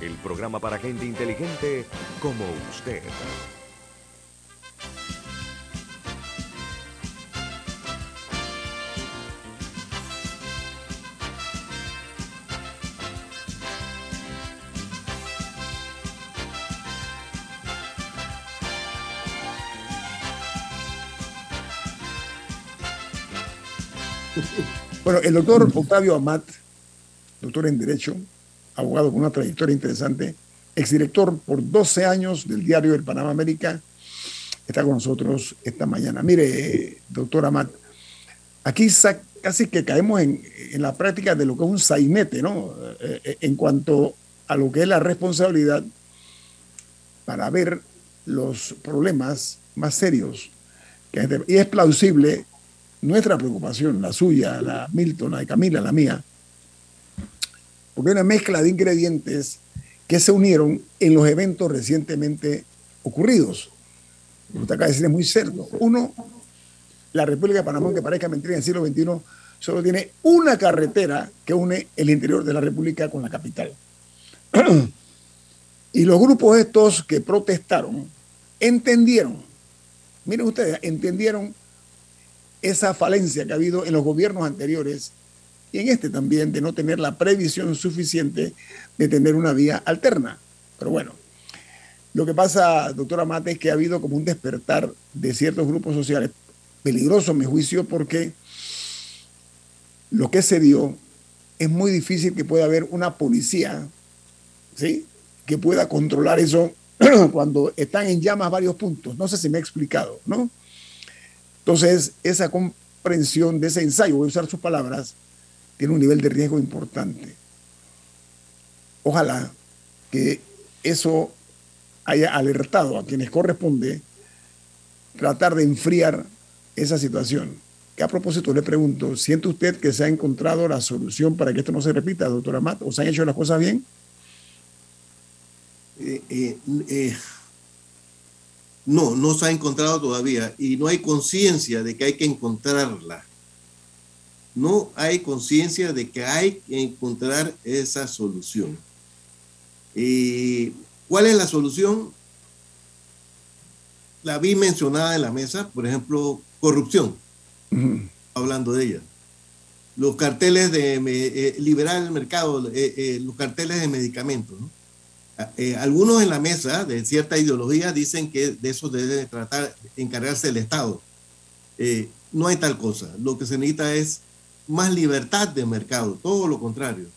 el programa para gente inteligente como usted. Bueno, el doctor Octavio Amat, doctor en Derecho, abogado con una trayectoria interesante, exdirector por 12 años del diario El Panamá América, está con nosotros esta mañana. Mire, doctor Amat, aquí casi que caemos en, la práctica de lo que es un sainete, ¿no? Eh, eh, en cuanto a lo que es la responsabilidad para ver los problemas más serios. y es plausible nuestra preocupación, la suya, la Milton, la de Camila, la mía, porque hay una mezcla de ingredientes que se unieron en los eventos recientemente ocurridos. Usted acaba de decir es muy cierto. Uno, la República de Panamá, que parezca mentira en el siglo XXI, solo tiene una carretera que une el interior de la República con la capital. y los grupos estos que protestaron entendieron, miren ustedes, entendieron esa falencia que ha habido en los gobiernos anteriores y en este también de no tener la previsión suficiente de tener una vía alterna. Pero bueno, lo que pasa, doctora Mate, es que ha habido como un despertar de ciertos grupos sociales, peligroso en mi juicio, porque lo que se dio es muy difícil que pueda haber una policía, ¿sí? Que pueda controlar eso cuando están en llamas varios puntos. No sé si me he explicado, ¿no? Entonces, esa comprensión de ese ensayo, voy a usar sus palabras, tiene un nivel de riesgo importante. Ojalá que eso haya alertado a quienes corresponde tratar de enfriar esa situación. Que a propósito le pregunto, ¿siente usted que se ha encontrado la solución para que esto no se repita, doctora Matt? ¿O se han hecho las cosas bien? Eh, eh, eh, no, no se ha encontrado todavía y no hay conciencia de que hay que encontrarla no hay conciencia de que hay que encontrar esa solución. ¿Cuál es la solución? La vi mencionada en la mesa, por ejemplo, corrupción. hablando de ella. Los carteles de eh, liberar el mercado, eh, eh, los carteles de medicamentos. ¿no? algunos en la mesa de cierta ideología dicen que de eso debe tratar, encargarse el Estado. no hay tal cosa. Lo que se necesita es más libertad de mercado, todo lo contrario.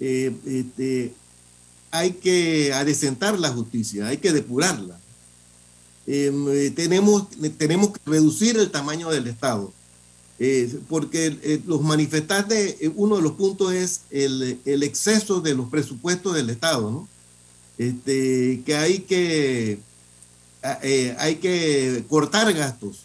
Este, hay que adecentar la justicia, hay que depurarla. Em, tenemos, tenemos que reducir el tamaño del Estado porque eh, los manifestantes, eh, uno de los puntos es el, el, exceso de los presupuestos del Estado, ¿no? Este, que hay que, eh, hay que cortar gastos.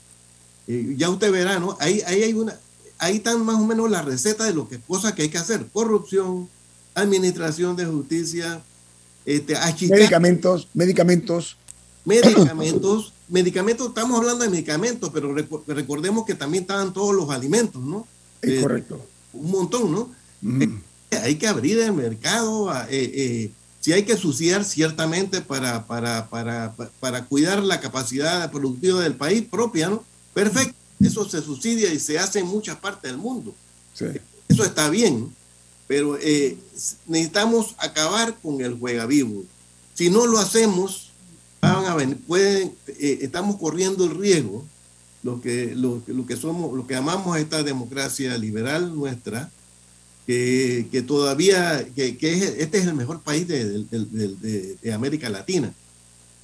ya usted verá, ¿no? Ahí, ahí, hay una, ahí están más o menos las recetas de lo que cosas que hay que hacer. Corrupción, administración de justicia, este, medicamentos, medicamentos. Medicamentos, medicamentos, estamos hablando de medicamentos, pero recordemos que también estaban todos los alimentos, ¿no? Es eh, correcto. Un montón, ¿no? Eh, hay que abrir el mercado, eh, si hay que suciar ciertamente para, para, para, para cuidar la capacidad productiva del país propia, ¿no? Perfecto, eso se subsidia y se hace en muchas partes del mundo. Sí. Eso está bien, pero necesitamos acabar con el juega vivo. Si no lo hacemos, van a venir, pueden, eh, estamos corriendo el riesgo, lo que, lo, que somos, lo que amamos a esta democracia liberal nuestra, que, que todavía, que, que este es el mejor país de, de, de, América Latina.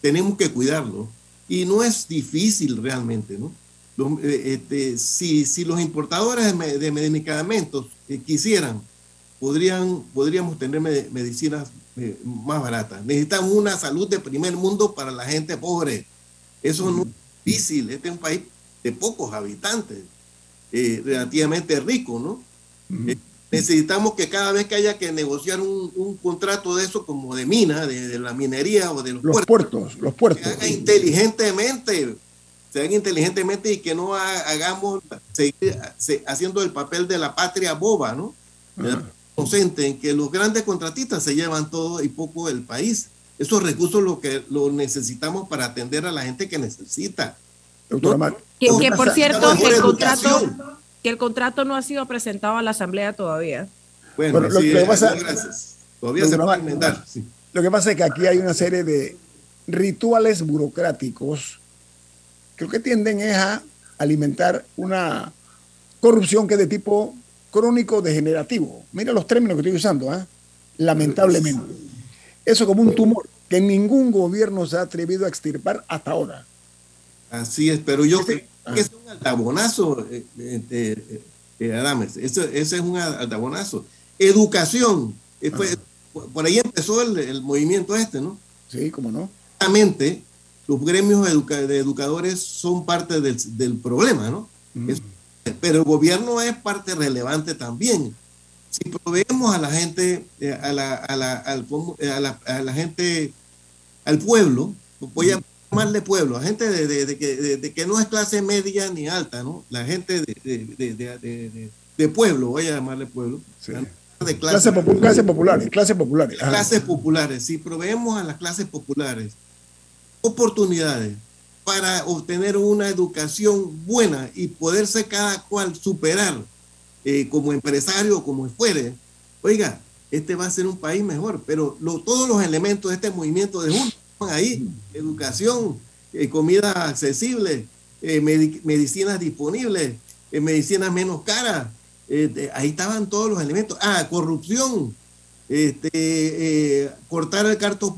Tenemos que cuidarlo. Y no es difícil realmente, ¿no? Eh, este, si, si los importadores de, medicamentos eh, quisieran, podrían, podríamos tener medicinas eh, más barata. Necesitamos una salud de primer mundo para la gente pobre. Eso no es difícil. Este es un país de pocos habitantes, eh, relativamente rico, ¿no? Necesitamos que cada vez que haya que negociar un, contrato de eso, como de mina, de, la minería o de los, puertos, los puertos. Haga inteligentemente, se haga inteligentemente y que no hagamos seguir haciendo el papel de la patria boba, ¿no? en que los grandes contratistas se llevan todo y poco el país. Esos recursos lo que lo necesitamos para atender a la gente que necesita. Doctora que, por cierto, que el, contrato, que el contrato no ha sido presentado a la Asamblea todavía. Bueno, lo, que pasa, Todavía se va a enmendar. Lo que pasa es que aquí hay una serie de rituales burocráticos que que tienden es a alimentar una corrupción que es de tipo crónico degenerativo. Mira los términos que estoy usando, ¿eh? lamentablemente. Eso como un tumor que ningún gobierno se ha atrevido a extirpar hasta ahora. Así es, pero yo creo que es un altabonazo, eh, eh, eh Adames. ese es un altabonazo. Educación. por ahí empezó el, movimiento este, ¿no? Sí, cómo no. Realmente, los gremios de educadores son parte del, problema, ¿no? pero el gobierno es parte relevante también. Si proveemos a la gente, eh, a la, a la, al, eh, a la, a la gente, al pueblo, voy a llamarle pueblo, a gente de, de, de, de, que no es clase media ni alta, ¿no? La gente de, pueblo, voy a llamarle pueblo. De clase, clase, populares, clases populares. Clases populares, si proveemos a las clases populares oportunidades para obtener una educación buena y poderse cada cual superar eh, como empresario como fuere, oiga, este va a ser un país mejor, pero todos los elementos de este movimiento de juntos ahí, educación, eh, comida accesible, eh, medicinas disponibles, medicinas menos caras, ahí estaban todos los elementos. Ah, corrupción, este, eh, cortar el gasto,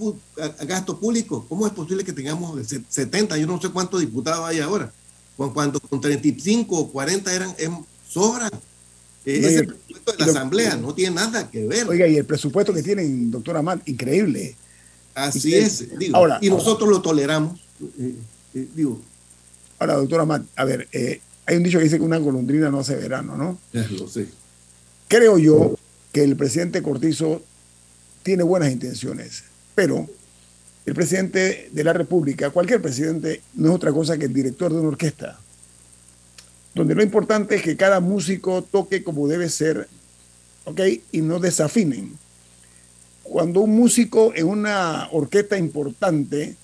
gasto público. ¿Cómo es posible que tengamos 70, yo no sé cuántos diputados hay ahora? Cuando con 35 o 40 eran, sobran. Eh, ese presupuesto de la Asamblea no tiene nada que ver. Oiga, y el presupuesto que tienen, doctora Amat, increíble. Así es. ahora, y nosotros lo toleramos. Eh, digo. Ahora, doctora Amat, a ver, hay un dicho que dice que una golondrina no hace verano, ¿no? Lo sé. Creo yo que el presidente Cortizo tiene buenas intenciones, pero el presidente de la República, cualquier presidente, no es otra cosa que el director de una orquesta, donde lo importante es que cada músico toque como debe ser, ¿ok? Y no desafinen. Cuando un músico en una orquesta importante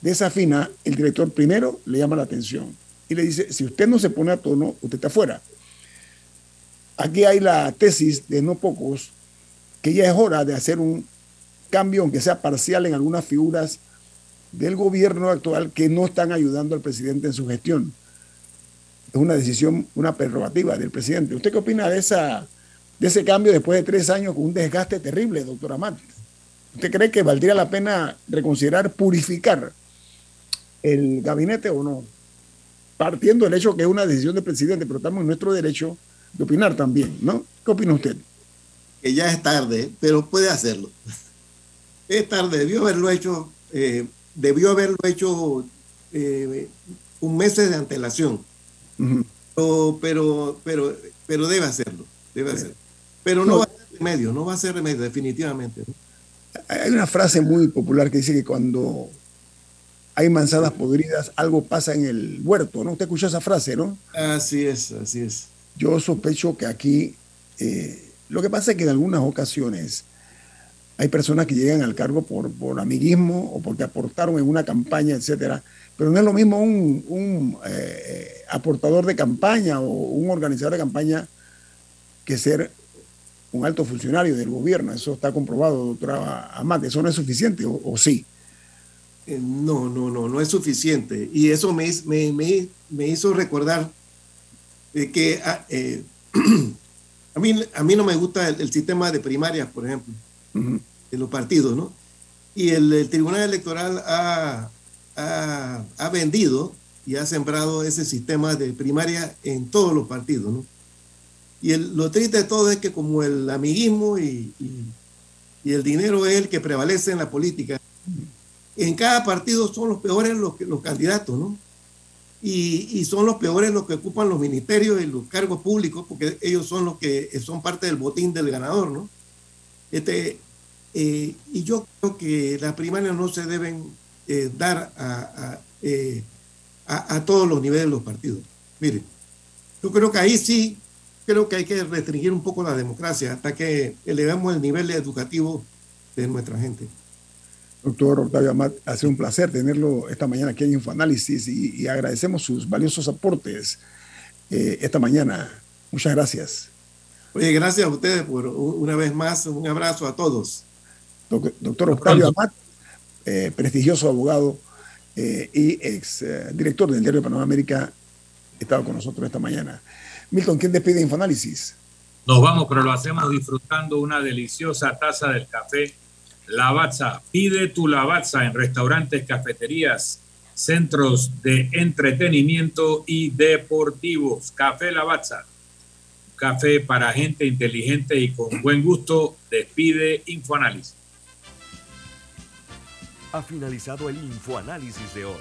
desafina, el director primero le llama la atención y le dice, si usted no se pone a tono, usted está fuera. Aquí hay la tesis de no pocos que ya es hora de hacer un cambio, aunque sea parcial, en algunas figuras del gobierno actual que no están ayudando al presidente en su gestión. Es una decisión, una prerrogativa del presidente. ¿Usted qué opina de, esa, de ese cambio después de tres años con un desgaste terrible, doctora Amat? ¿Usted cree que valdría la pena reconsiderar purificar el gabinete o no? Partiendo del hecho que es una decisión del presidente, pero estamos en nuestro derecho de opinar también, ¿no? ¿Qué opina usted? Que ya es tarde, pero puede hacerlo. Es tarde, debió haberlo hecho, eh, debió haberlo hecho eh, un mes de antelación. pero, pero, pero, pero, debe hacerlo, debe hacerlo. Pero no, va a ser remedio, no va a ser remedio, definitivamente. Hay una frase muy popular que dice que cuando hay manzanas podridas, algo pasa en el huerto, ¿no? Usted escuchó esa frase, ¿no? Así es, así es. Yo sospecho que aquí eh, lo que pasa es que en algunas ocasiones hay personas que llegan al cargo por, por amiguismo o porque aportaron en una campaña, etcétera. Pero no es lo mismo un, un eh, aportador de campaña o un organizador de campaña que ser un alto funcionario del gobierno. Eso está comprobado, doctora Amate. ¿Eso no es suficiente o, sí? Eh, no, no, no, no es suficiente. Y eso me, me, me, hizo recordar que ah, eh, a, mí, a mí no me gusta el, sistema de primarias, por ejemplo, de los partidos, ¿no? Y el, Tribunal Electoral ha, ha, ha, vendido y ha sembrado ese sistema de primaria en todos los partidos, ¿no? Y lo triste de todo es que como el amiguismo y, y, el dinero es el que prevalece en la política, en cada partido son los peores los, los candidatos, ¿no? Y, son los peores los que ocupan los ministerios y los cargos públicos, porque ellos son los que son parte del botín del ganador, ¿no? Este, eh, y yo creo que las primarias no se deben eh, dar eh, a, a, todos los niveles de los partidos. Mire, yo creo que ahí sí creo que hay que restringir un poco la democracia hasta que elevemos el nivel educativo de nuestra gente. Doctor Octavio Amat, ha sido un placer tenerlo esta mañana aquí en Infoanálisis y, y agradecemos sus valiosos aportes eh, esta mañana. Muchas gracias. Oye, gracias a ustedes por una vez más. Un abrazo a todos. Doctor Octavio Amat, eh, prestigioso abogado eh, y ex director del diario de Panamá América, estado con nosotros esta mañana. Milton, ¿quién despide Infoanálisis? Nos vamos, pero lo hacemos disfrutando una deliciosa taza del café Lavazza. Pide tu Lavazza en restaurantes, cafeterías, centros de entretenimiento y deportivos. Café Lavazza. Café para gente inteligente y con buen gusto. Despide Infoanálisis. Ha finalizado el Infoanálisis de hoy.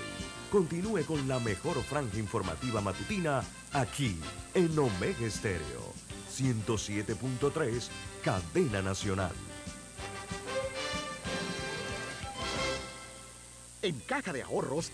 Continúe con la mejor franja informativa matutina aquí en Omega Estéreo 107.3, Cadena Nacional. En Caja de Ahorros